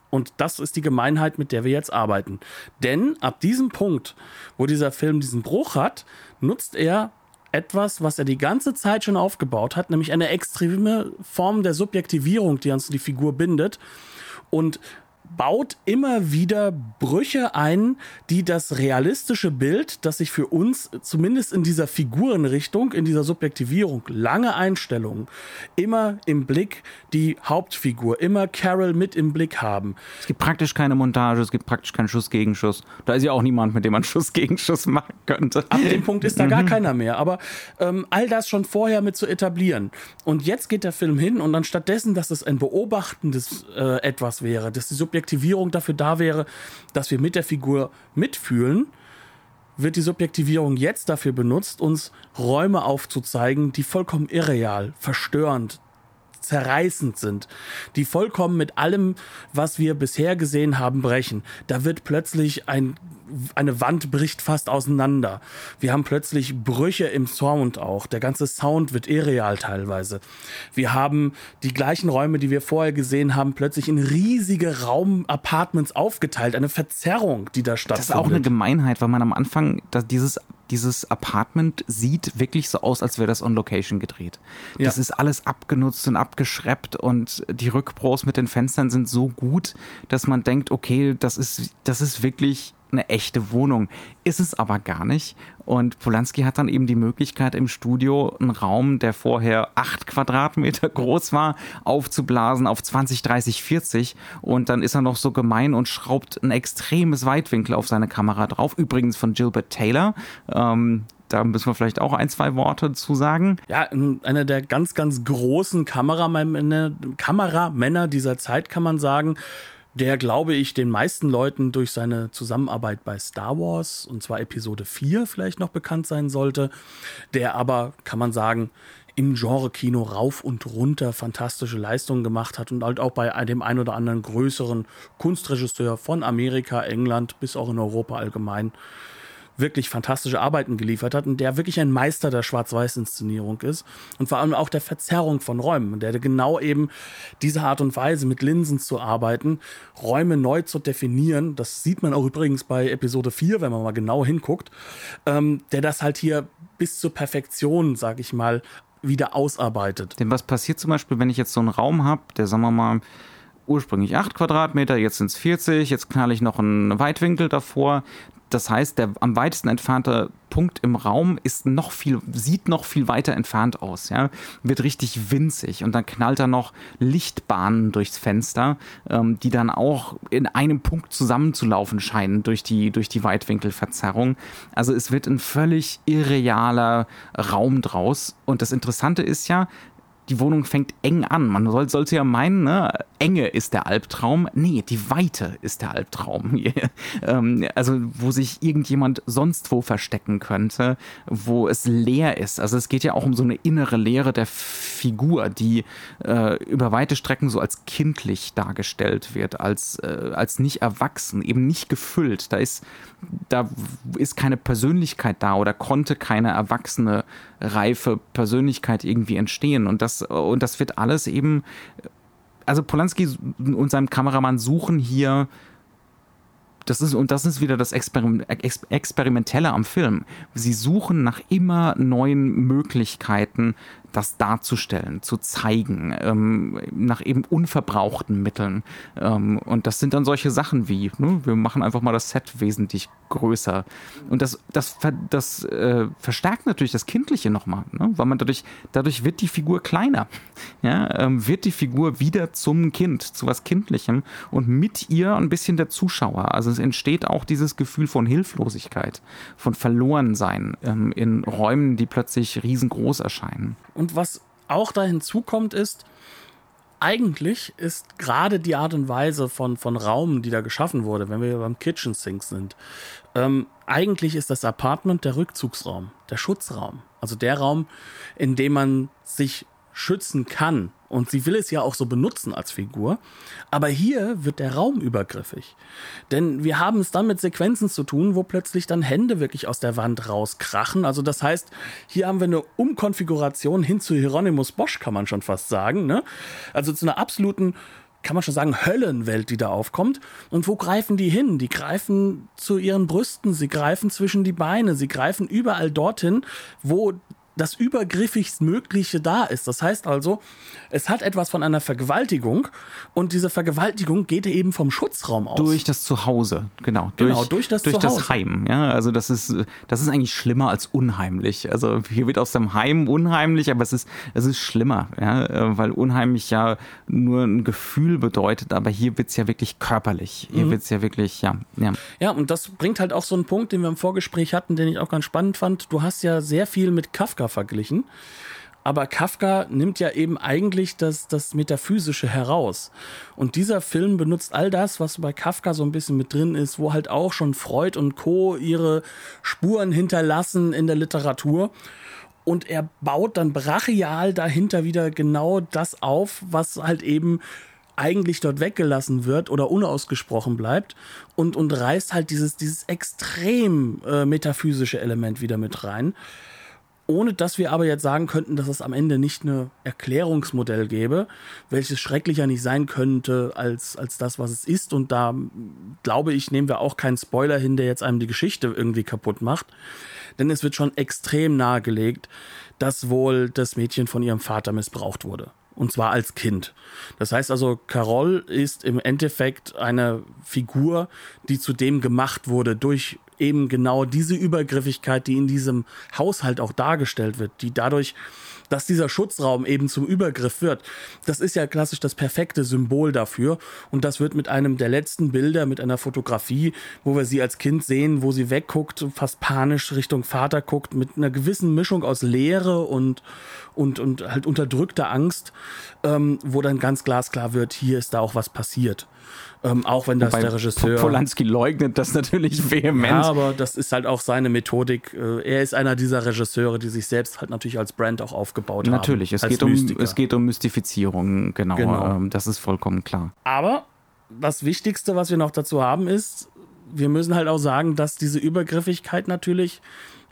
Und das ist die Gemeinheit, mit der wir jetzt arbeiten. Denn ab diesem Punkt, wo dieser Film diesen Bruch hat, nutzt er etwas, was er die ganze Zeit schon aufgebaut hat, nämlich eine extreme Form der Subjektivierung, die uns die Figur bindet. Und baut immer wieder Brüche ein, die das realistische Bild, das sich für uns zumindest in dieser Figurenrichtung, in dieser Subjektivierung, lange Einstellungen, immer im Blick die Hauptfigur, immer Carol mit im Blick haben. Es gibt praktisch keine Montage, es gibt praktisch keinen Schuss-Gegenschuss. Da ist ja auch niemand, mit dem man Schuss-Gegenschuss machen könnte. Ab dem Punkt ist da gar mhm. keiner mehr. Aber ähm, all das schon vorher mit zu etablieren. Und jetzt geht der Film hin und anstatt dessen, dass es ein beobachtendes äh, etwas wäre, dass die Subjektivierung Subjektivierung dafür da wäre, dass wir mit der Figur mitfühlen, wird die Subjektivierung jetzt dafür benutzt, uns Räume aufzuzeigen, die vollkommen irreal, verstörend, zerreißend sind, die vollkommen mit allem, was wir bisher gesehen haben, brechen. Da wird plötzlich ein eine Wand bricht fast auseinander. Wir haben plötzlich Brüche im Sound auch. Der ganze Sound wird irreal teilweise. Wir haben die gleichen Räume, die wir vorher gesehen haben, plötzlich in riesige Raumapartments aufgeteilt. Eine Verzerrung, die da stattfindet. Das ist auch eine Gemeinheit, weil man am Anfang dass dieses dieses Apartment sieht wirklich so aus, als wäre das on Location gedreht. Ja. Das ist alles abgenutzt und abgeschreppt und die Rückpros mit den Fenstern sind so gut, dass man denkt, okay, das ist, das ist wirklich eine echte Wohnung. Ist es aber gar nicht. Und Polanski hat dann eben die Möglichkeit, im Studio einen Raum, der vorher acht Quadratmeter groß war, aufzublasen auf 20, 30, 40. Und dann ist er noch so gemein und schraubt ein extremes Weitwinkel auf seine Kamera drauf. Übrigens von Gilbert Taylor. Ähm, da müssen wir vielleicht auch ein, zwei Worte zu sagen. Ja, einer der ganz, ganz großen Kameramänner, Kameramänner dieser Zeit, kann man sagen der, glaube ich, den meisten Leuten durch seine Zusammenarbeit bei Star Wars, und zwar Episode 4 vielleicht noch bekannt sein sollte, der aber, kann man sagen, im Genre-Kino rauf und runter fantastische Leistungen gemacht hat und halt auch bei dem ein oder anderen größeren Kunstregisseur von Amerika, England bis auch in Europa allgemein wirklich fantastische Arbeiten geliefert hat und der wirklich ein Meister der Schwarz-Weiß-Inszenierung ist und vor allem auch der Verzerrung von Räumen, der genau eben diese Art und Weise mit Linsen zu arbeiten, Räume neu zu definieren, das sieht man auch übrigens bei Episode 4, wenn man mal genau hinguckt, ähm, der das halt hier bis zur Perfektion, sag ich mal, wieder ausarbeitet. Denn was passiert zum Beispiel, wenn ich jetzt so einen Raum habe, der, sagen wir mal, ursprünglich 8 Quadratmeter, jetzt sind es 40, jetzt knall ich noch einen Weitwinkel davor, das heißt, der am weitesten entfernte Punkt im Raum ist noch viel, sieht noch viel weiter entfernt aus, ja, wird richtig winzig und dann knallt er noch Lichtbahnen durchs Fenster, ähm, die dann auch in einem Punkt zusammenzulaufen scheinen durch die, durch die Weitwinkelverzerrung. Also es wird ein völlig irrealer Raum draus. Und das Interessante ist ja, die Wohnung fängt eng an. Man soll, sollte ja meinen, ne, Enge ist der Albtraum. Nee, die Weite ist der Albtraum. ähm, also, wo sich irgendjemand sonst wo verstecken könnte, wo es leer ist. Also, es geht ja auch um so eine innere Leere der Figur, die äh, über weite Strecken so als kindlich dargestellt wird, als, äh, als nicht erwachsen, eben nicht gefüllt. Da ist, da ist keine Persönlichkeit da oder konnte keine erwachsene, reife Persönlichkeit irgendwie entstehen. Und das und das wird alles eben, also Polanski und seinem Kameramann suchen hier das ist, und das ist wieder das Experim Ex Experimentelle am Film. Sie suchen nach immer neuen Möglichkeiten, das darzustellen, zu zeigen, ähm, nach eben unverbrauchten Mitteln. Ähm, und das sind dann solche Sachen wie, ne, wir machen einfach mal das Set wesentlich größer. Und das, das, das äh, verstärkt natürlich das Kindliche nochmal, ne? weil man dadurch, dadurch wird die Figur kleiner. Ja? Ähm, wird die Figur wieder zum Kind, zu was Kindlichem und mit ihr ein bisschen der Zuschauer. Also es entsteht auch dieses Gefühl von Hilflosigkeit, von Verlorensein ähm, in Räumen, die plötzlich riesengroß erscheinen. Und was auch da hinzukommt, ist, eigentlich ist gerade die Art und Weise von, von Raum, die da geschaffen wurde, wenn wir beim Kitchen Sink sind, ähm, eigentlich ist das Apartment der Rückzugsraum, der Schutzraum. Also der Raum, in dem man sich schützen kann. Und sie will es ja auch so benutzen als Figur. Aber hier wird der Raum übergriffig. Denn wir haben es dann mit Sequenzen zu tun, wo plötzlich dann Hände wirklich aus der Wand rauskrachen. Also das heißt, hier haben wir eine Umkonfiguration hin zu Hieronymus Bosch, kann man schon fast sagen. Ne? Also zu einer absoluten kann man schon sagen, Höllenwelt, die da aufkommt. Und wo greifen die hin? Die greifen zu ihren Brüsten, sie greifen zwischen die Beine, sie greifen überall dorthin, wo das übergriffigst Mögliche da ist. Das heißt also, es hat etwas von einer Vergewaltigung und diese Vergewaltigung geht eben vom Schutzraum aus. Durch das Zuhause, genau. Durch, genau, durch das durch Zuhause. das Heim. Ja, also das ist, das ist eigentlich schlimmer als unheimlich. Also hier wird aus dem Heim unheimlich, aber es ist, es ist schlimmer, ja, weil unheimlich ja nur ein Gefühl bedeutet, aber hier wird es ja wirklich körperlich. Hier mhm. wird es ja wirklich, ja, ja. Ja, und das bringt halt auch so einen Punkt, den wir im Vorgespräch hatten, den ich auch ganz spannend fand. Du hast ja sehr viel mit Kafka verglichen. Aber Kafka nimmt ja eben eigentlich das, das Metaphysische heraus. Und dieser Film benutzt all das, was bei Kafka so ein bisschen mit drin ist, wo halt auch schon Freud und Co. ihre Spuren hinterlassen in der Literatur. Und er baut dann brachial dahinter wieder genau das auf, was halt eben eigentlich dort weggelassen wird oder unausgesprochen bleibt und, und reißt halt dieses, dieses extrem äh, metaphysische Element wieder mit rein ohne dass wir aber jetzt sagen könnten, dass es am Ende nicht eine Erklärungsmodell gäbe, welches schrecklicher nicht sein könnte als, als das, was es ist. Und da glaube ich, nehmen wir auch keinen Spoiler hin, der jetzt einem die Geschichte irgendwie kaputt macht. Denn es wird schon extrem nahegelegt, dass wohl das Mädchen von ihrem Vater missbraucht wurde und zwar als Kind. Das heißt also, Carol ist im Endeffekt eine Figur, die zu dem gemacht wurde durch eben genau diese Übergriffigkeit, die in diesem Haushalt auch dargestellt wird, die dadurch dass dieser Schutzraum eben zum Übergriff wird, das ist ja klassisch das perfekte Symbol dafür. Und das wird mit einem der letzten Bilder, mit einer Fotografie, wo wir sie als Kind sehen, wo sie wegguckt, fast panisch Richtung Vater guckt, mit einer gewissen Mischung aus Leere und, und, und halt unterdrückter Angst, ähm, wo dann ganz glasklar wird, hier ist da auch was passiert. Ähm, auch wenn das Wobei der Regisseur. Polanski leugnet das natürlich vehement. Ja, aber das ist halt auch seine Methodik. Äh, er ist einer dieser Regisseure, die sich selbst halt natürlich als Brand auch aufgebaut natürlich, haben. Natürlich, es, geht um, es geht um Mystifizierung, genau. genau. Ähm, das ist vollkommen klar. Aber das Wichtigste, was wir noch dazu haben, ist, wir müssen halt auch sagen, dass diese Übergriffigkeit natürlich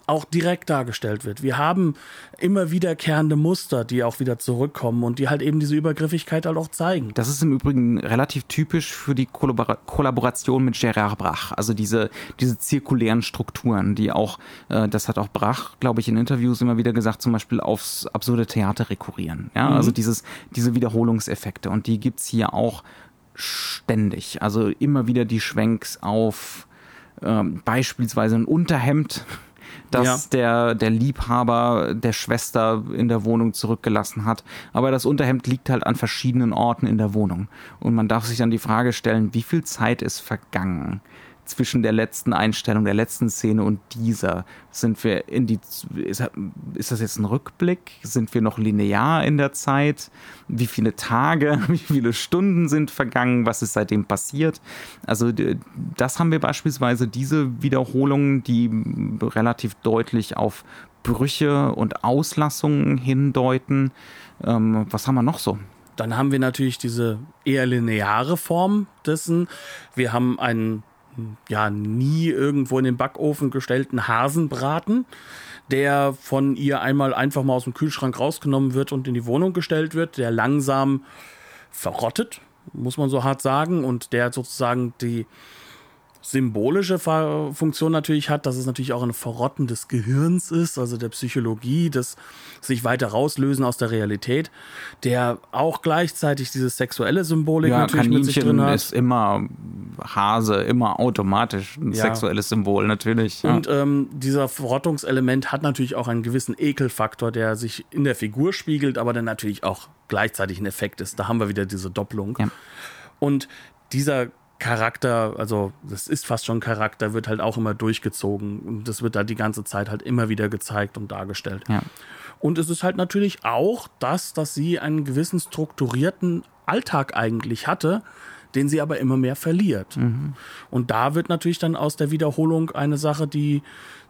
auch direkt dargestellt wird. Wir haben immer wiederkehrende Muster, die auch wieder zurückkommen und die halt eben diese Übergriffigkeit halt auch zeigen. Das ist im Übrigen relativ typisch für die Kollabor Kollaboration mit Gerard Brach. Also diese, diese zirkulären Strukturen, die auch, äh, das hat auch Brach, glaube ich, in Interviews immer wieder gesagt, zum Beispiel aufs absurde Theater rekurrieren. Ja, mhm. also dieses, diese Wiederholungseffekte. Und die gibt's hier auch ständig. Also immer wieder die Schwenks auf ähm, beispielsweise ein Unterhemd das ja. der, der Liebhaber der Schwester in der Wohnung zurückgelassen hat. Aber das Unterhemd liegt halt an verschiedenen Orten in der Wohnung. Und man darf sich dann die Frage stellen, wie viel Zeit ist vergangen? Zwischen der letzten Einstellung, der letzten Szene und dieser? Sind wir in die, ist, ist das jetzt ein Rückblick? Sind wir noch linear in der Zeit? Wie viele Tage, wie viele Stunden sind vergangen? Was ist seitdem passiert? Also, das haben wir beispielsweise, diese Wiederholungen, die relativ deutlich auf Brüche und Auslassungen hindeuten. Ähm, was haben wir noch so? Dann haben wir natürlich diese eher lineare Form dessen. Wir haben einen ja nie irgendwo in den Backofen gestellten Hasenbraten, der von ihr einmal einfach mal aus dem Kühlschrank rausgenommen wird und in die Wohnung gestellt wird, der langsam verrottet, muss man so hart sagen, und der sozusagen die symbolische Funktion natürlich hat, dass es natürlich auch ein Verrotten des Gehirns ist, also der Psychologie, das sich weiter rauslösen aus der Realität, der auch gleichzeitig diese sexuelle Symbolik ja, natürlich Kaninchen mit sich drin hat. ist immer Hase, immer automatisch ein Ja. sexuelles Symbol, natürlich. Ja. Und ähm, dieser Verrottungselement hat natürlich auch einen gewissen Ekelfaktor, der sich in der Figur spiegelt, aber dann natürlich auch gleichzeitig ein Effekt ist. Da haben wir wieder diese Doppelung. Und dieser Charakter, also das ist fast schon Charakter, wird halt auch immer durchgezogen. Und das wird halt die ganze Zeit halt immer wieder gezeigt und dargestellt. Ja. Und es ist halt natürlich auch das, dass sie einen gewissen strukturierten Alltag eigentlich hatte, den sie aber immer mehr verliert. Und da wird natürlich dann aus der Wiederholung eine Sache, die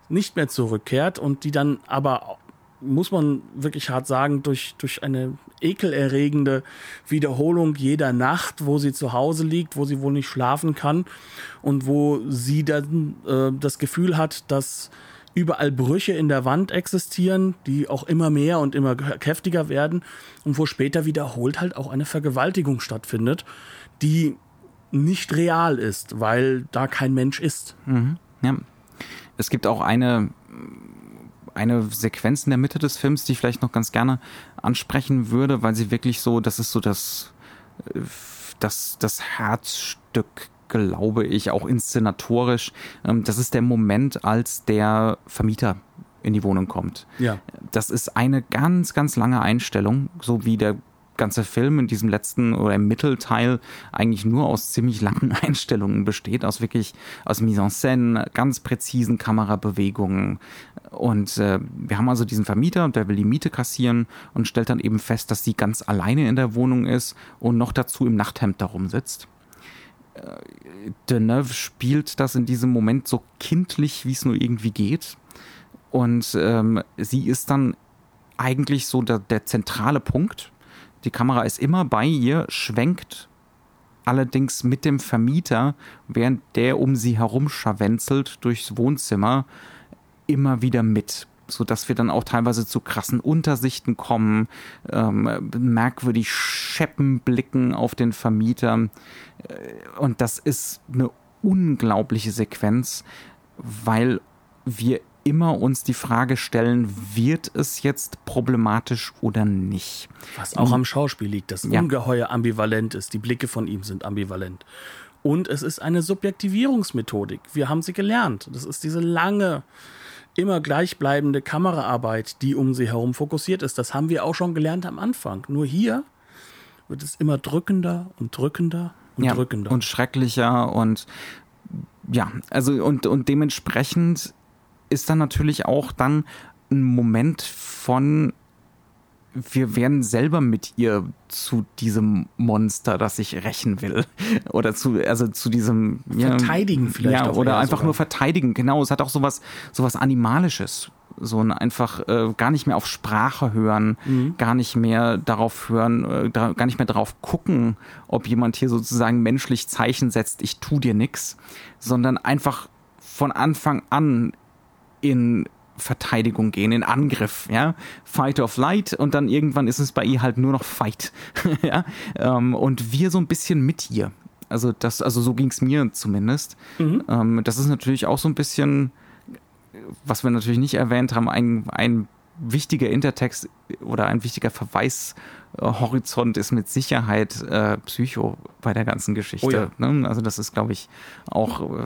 nicht mehr zurückkehrt und die dann aber, muss man wirklich hart sagen, durch, durch eine ekelerregende Wiederholung jeder Nacht, wo sie zu Hause liegt, wo sie wohl nicht schlafen kann und wo sie dann äh, das Gefühl hat, dass überall Brüche in der Wand existieren, die auch immer mehr und immer kräftiger werden und wo später wiederholt halt auch eine Vergewaltigung stattfindet, die nicht real ist, weil da kein Mensch ist. Ja. Es gibt auch eine, eine Sequenz in der Mitte des Films, die ich vielleicht noch ganz gerne ansprechen würde, weil sie wirklich so, das ist so das, äh, das, das Herzstück, glaube ich, auch inszenatorisch. Ähm, Das ist der Moment, als der Vermieter in die Wohnung kommt. Ja. Das ist eine ganz, ganz lange Einstellung, so wie der ganze Film in diesem letzten oder im Mittelteil eigentlich nur aus ziemlich langen Einstellungen besteht, aus wirklich aus Mise en Scène, ganz präzisen Kamerabewegungen. Und äh, wir haben also diesen Vermieter, der will die Miete kassieren und stellt dann eben fest, dass sie ganz alleine in der Wohnung ist und noch dazu im Nachthemd darum sitzt. Deneuve spielt das in diesem Moment so kindlich, wie es nur irgendwie geht. Und ähm, sie ist dann eigentlich so der, der zentrale Punkt. Die Kamera ist immer bei ihr, schwenkt allerdings mit dem Vermieter, während der um sie herum scharwenzelt durchs Wohnzimmer, immer wieder mit. Sodass wir dann auch teilweise zu krassen Untersichten kommen, ähm, merkwürdig scheppen blicken auf den Vermieter. Äh, Und das ist eine unglaubliche Sequenz, weil wir immer uns die Frage stellen, wird es jetzt problematisch oder nicht? Was auch am Schauspiel liegt, das Ja. ungeheuer ambivalent ist. Die Blicke von ihm sind ambivalent. Und es ist eine Subjektivierungsmethodik. Wir haben sie gelernt. Das ist diese lange, immer gleichbleibende Kameraarbeit, die um sie herum fokussiert ist. Das haben wir auch schon gelernt am Anfang. Nur hier wird es immer drückender und drückender und drückender. und schrecklicher und ja, also und, und dementsprechend ist dann natürlich auch dann ein Moment von wir werden selber mit ihr zu diesem Monster, das sich rächen will. Oder zu, also zu diesem ja, Verteidigen vielleicht Ja, auch oder einfach sogar. nur verteidigen. Genau, es hat auch sowas, sowas Animalisches. So ein einfach äh, gar nicht mehr auf Sprache hören, Mhm. gar nicht mehr darauf hören, äh, da, gar nicht mehr darauf gucken, ob jemand hier sozusagen menschlich Zeichen setzt, ich tu dir nix, sondern einfach von Anfang an in Verteidigung gehen, in Angriff, ja. Fight or flight und dann irgendwann ist es bei ihr halt nur noch Fight. ja. Ähm, und wir so ein bisschen mit ihr. Also das, also so ging es mir zumindest. Ähm, das ist natürlich auch so ein bisschen, was wir natürlich nicht erwähnt haben, ein, ein wichtiger Intertext oder ein wichtiger Verweishorizont ist mit Sicherheit äh, Psycho bei der ganzen Geschichte. Oh ja. ne? Also das ist, glaube ich, auch äh,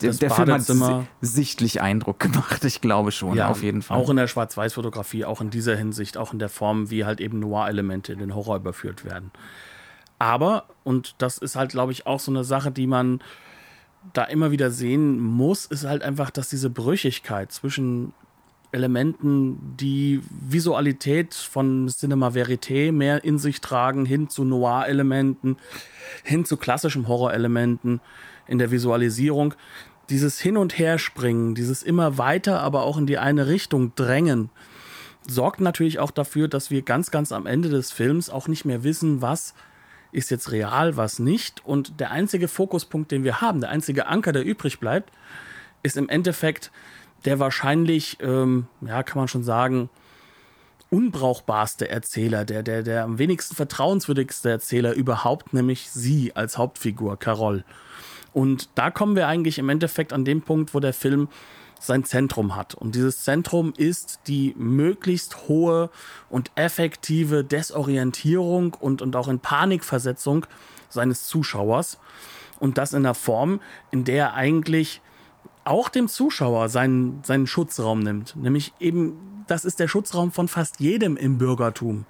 der, der Film hat sichtlich Eindruck gemacht. Ich glaube schon, auf jeden Fall. Auch in der Schwarz-Weiß-Fotografie, auch in dieser Hinsicht, auch in der Form, wie halt eben Noir-Elemente in den Horror überführt werden. Aber, und das ist halt, glaube ich, auch so eine Sache, die man da immer wieder sehen muss, ist halt einfach, dass diese Brüchigkeit zwischen Elementen, die Visualität von Cinema Verité mehr in sich tragen, hin zu Noir-Elementen, hin zu klassischen Horrorelementen in der Visualisierung. Dieses Hin- und Herspringen, dieses immer weiter, aber auch in die eine Richtung drängen, sorgt natürlich auch dafür, dass wir ganz, ganz am Ende des Films auch nicht mehr wissen, was ist jetzt real, was nicht. Und der einzige Fokuspunkt, den wir haben, der einzige Anker, der übrig bleibt, ist im Endeffekt der wahrscheinlich, ähm, ja, kann man schon sagen, unbrauchbarste Erzähler, der, der, der am wenigsten vertrauenswürdigste Erzähler überhaupt, nämlich sie als Hauptfigur, Carol. Und da kommen wir eigentlich im Endeffekt an dem Punkt, wo der Film sein Zentrum hat. Und dieses Zentrum ist die möglichst hohe und effektive Desorientierung und, und auch in Panikversetzung seines Zuschauers. Und das in einer Form, in der er eigentlich auch dem Zuschauer seinen, seinen Schutzraum nimmt. Nämlich eben, das ist der Schutzraum von fast jedem im Bürgertum,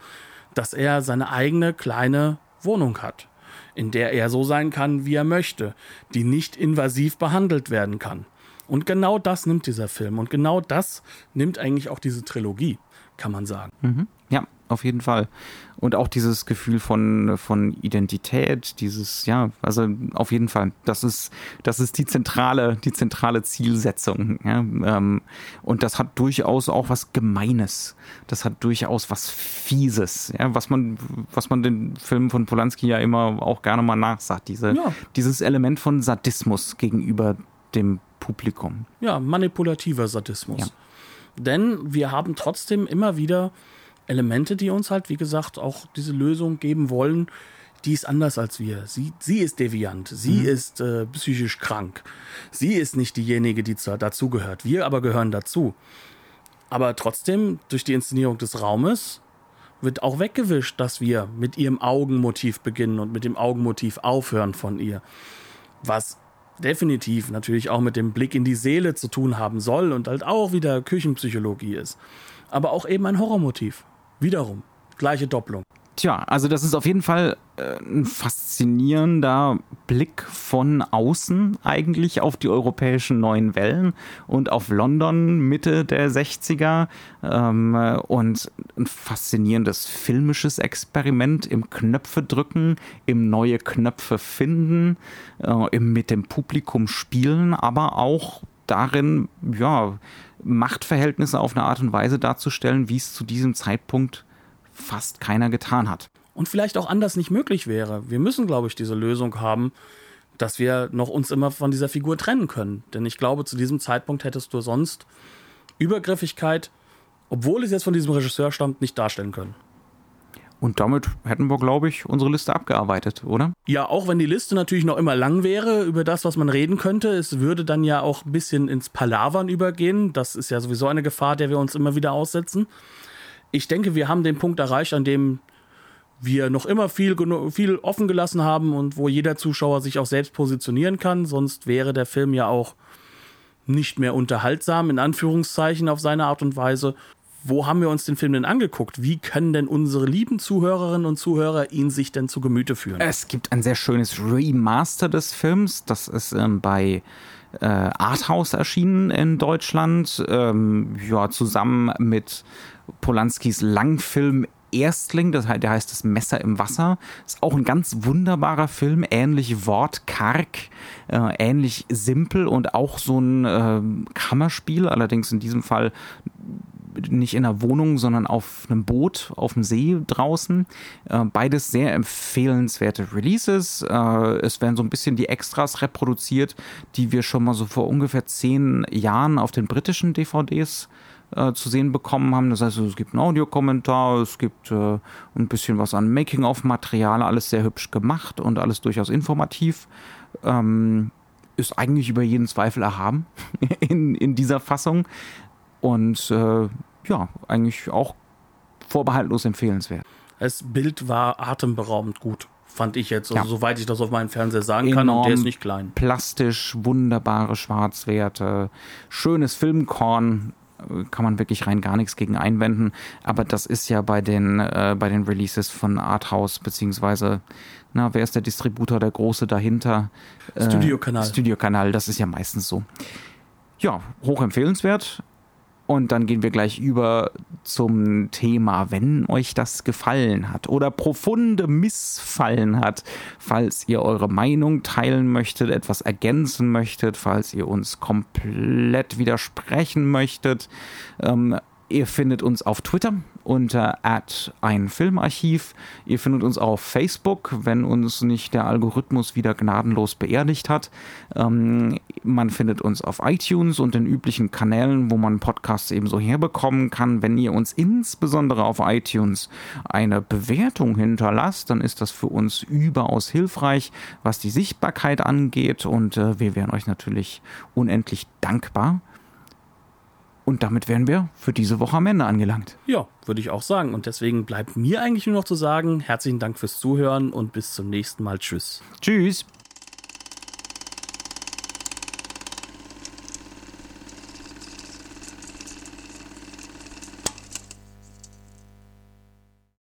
dass er seine eigene kleine Wohnung hat, in der er so sein kann, wie er möchte, die nicht invasiv behandelt werden kann. Und genau das nimmt dieser Film. Und genau das nimmt eigentlich auch diese Trilogie, kann man sagen. Mhm. Auf jeden Fall. Und auch dieses Gefühl von, von Identität, dieses, ja, also auf jeden Fall. Das ist, das ist die zentrale, die zentrale Zielsetzung. Ja? Ähm, und das hat durchaus auch was Gemeines. Das hat durchaus was Fieses, ja? was man, was man den Filmen von Polanski ja immer auch gerne mal nachsagt. Diese, ja. Dieses Element von Sadismus gegenüber dem Publikum. Ja, manipulativer Sadismus. Ja. Denn wir haben trotzdem immer wieder Elemente, die uns halt, wie gesagt, auch diese Lösung geben wollen. Die ist anders als wir. Sie, sie ist deviant. Sie mhm. ist äh, psychisch krank. Sie ist nicht diejenige, die dazugehört. Wir aber gehören dazu. Aber trotzdem, durch die Inszenierung des Raumes wird auch weggewischt, dass wir mit ihrem Augenmotiv beginnen und mit dem Augenmotiv aufhören von ihr. Was definitiv natürlich auch mit dem Blick in die Seele zu tun haben soll und halt auch wieder Küchenpsychologie ist. Aber auch eben ein Horrormotiv. Wiederum, gleiche Doppelung. Tja, also das ist auf jeden Fall äh, ein faszinierender Blick von außen eigentlich auf die europäischen neuen Wellen und auf London Mitte der 60er ähm, und ein faszinierendes filmisches Experiment im Knöpfe drücken, im neue Knöpfe finden, äh, im mit dem Publikum spielen, aber auch darin, ja, Machtverhältnisse auf eine Art und Weise darzustellen, wie es zu diesem Zeitpunkt fast keiner getan hat. Und vielleicht auch anders nicht möglich wäre. Wir müssen, glaube ich, diese Lösung haben, dass wir noch uns immer von dieser Figur trennen können. Denn ich glaube, zu diesem Zeitpunkt hättest du sonst Übergriffigkeit, obwohl es jetzt von diesem Regisseur stammt, nicht darstellen können. Und damit hätten wir, glaube ich, unsere Liste abgearbeitet, oder? Ja, auch wenn die Liste natürlich noch immer lang wäre über das, was man reden könnte. Es würde dann ja auch ein bisschen ins Palavern übergehen. Das ist ja sowieso eine Gefahr, der wir uns immer wieder aussetzen. Ich denke, wir haben den Punkt erreicht, an dem wir noch immer viel, viel offen gelassen haben und wo jeder Zuschauer sich auch selbst positionieren kann. Sonst wäre der Film ja auch nicht mehr unterhaltsam, in Anführungszeichen, auf seine Art und Weise wo haben wir uns den Film denn angeguckt? Wie können denn unsere lieben Zuhörerinnen und Zuhörer ihn sich denn zu Gemüte führen? Es gibt ein sehr schönes Remaster des Films. Das ist ähm, bei äh, Arthouse erschienen in Deutschland. Ähm, ja, zusammen mit Polanskis Langfilm Erstling, das der heißt das Messer im Wasser. Ist auch ein ganz wunderbarer Film, ähnlich wortkarg, äh, ähnlich simpel und auch so ein äh, Kammerspiel, allerdings in diesem Fall nicht in einer Wohnung, sondern auf einem Boot auf dem See draußen. Äh, beides sehr empfehlenswerte Releases. Äh, es werden so ein bisschen die Extras reproduziert, die wir schon mal so vor ungefähr zehn Jahren auf den britischen DVDs äh, zu sehen bekommen haben. Das heißt, es gibt einen Audiokommentar, es gibt äh, ein bisschen was an Making-of-Material, alles sehr hübsch gemacht und alles durchaus informativ. Ähm, ist eigentlich über jeden Zweifel erhaben in, in dieser Fassung. Und äh, ja, eigentlich auch vorbehaltlos empfehlenswert. Das Bild war atemberaubend gut, fand ich jetzt, also, ja. soweit ich das auf meinem Fernseher sagen Enorm kann. Und der ist nicht klein. Plastisch, wunderbare Schwarzwerte, schönes Filmkorn, äh, kann man wirklich rein gar nichts gegen einwenden. Aber das ist ja bei den, äh, bei den Releases von Arthouse, beziehungsweise, na, wer ist der Distributor, der große dahinter? Studiokanal. Äh, Studiokanal, das ist ja meistens so. Ja, hochempfehlenswert. Und dann gehen wir gleich über zum Thema, wenn euch das gefallen hat oder profunde missfallen hat, falls ihr eure Meinung teilen möchtet, etwas ergänzen möchtet, falls ihr uns komplett widersprechen möchtet. Ähm, ihr findet uns auf Twitter unter ein Filmarchiv. Ihr findet uns auf Facebook, wenn uns nicht der Algorithmus wieder gnadenlos beerdigt hat. Ähm, man findet uns auf iTunes und den üblichen Kanälen, wo man Podcasts ebenso herbekommen kann. Wenn ihr uns insbesondere auf iTunes eine Bewertung hinterlasst, dann ist das für uns überaus hilfreich, was die Sichtbarkeit angeht und äh, wir wären euch natürlich unendlich dankbar. Und damit wären wir für diese Woche am Ende angelangt. Ja, würde ich auch sagen. Und deswegen bleibt mir eigentlich nur noch zu sagen, herzlichen Dank fürs Zuhören und bis zum nächsten Mal. Tschüss. Tschüss.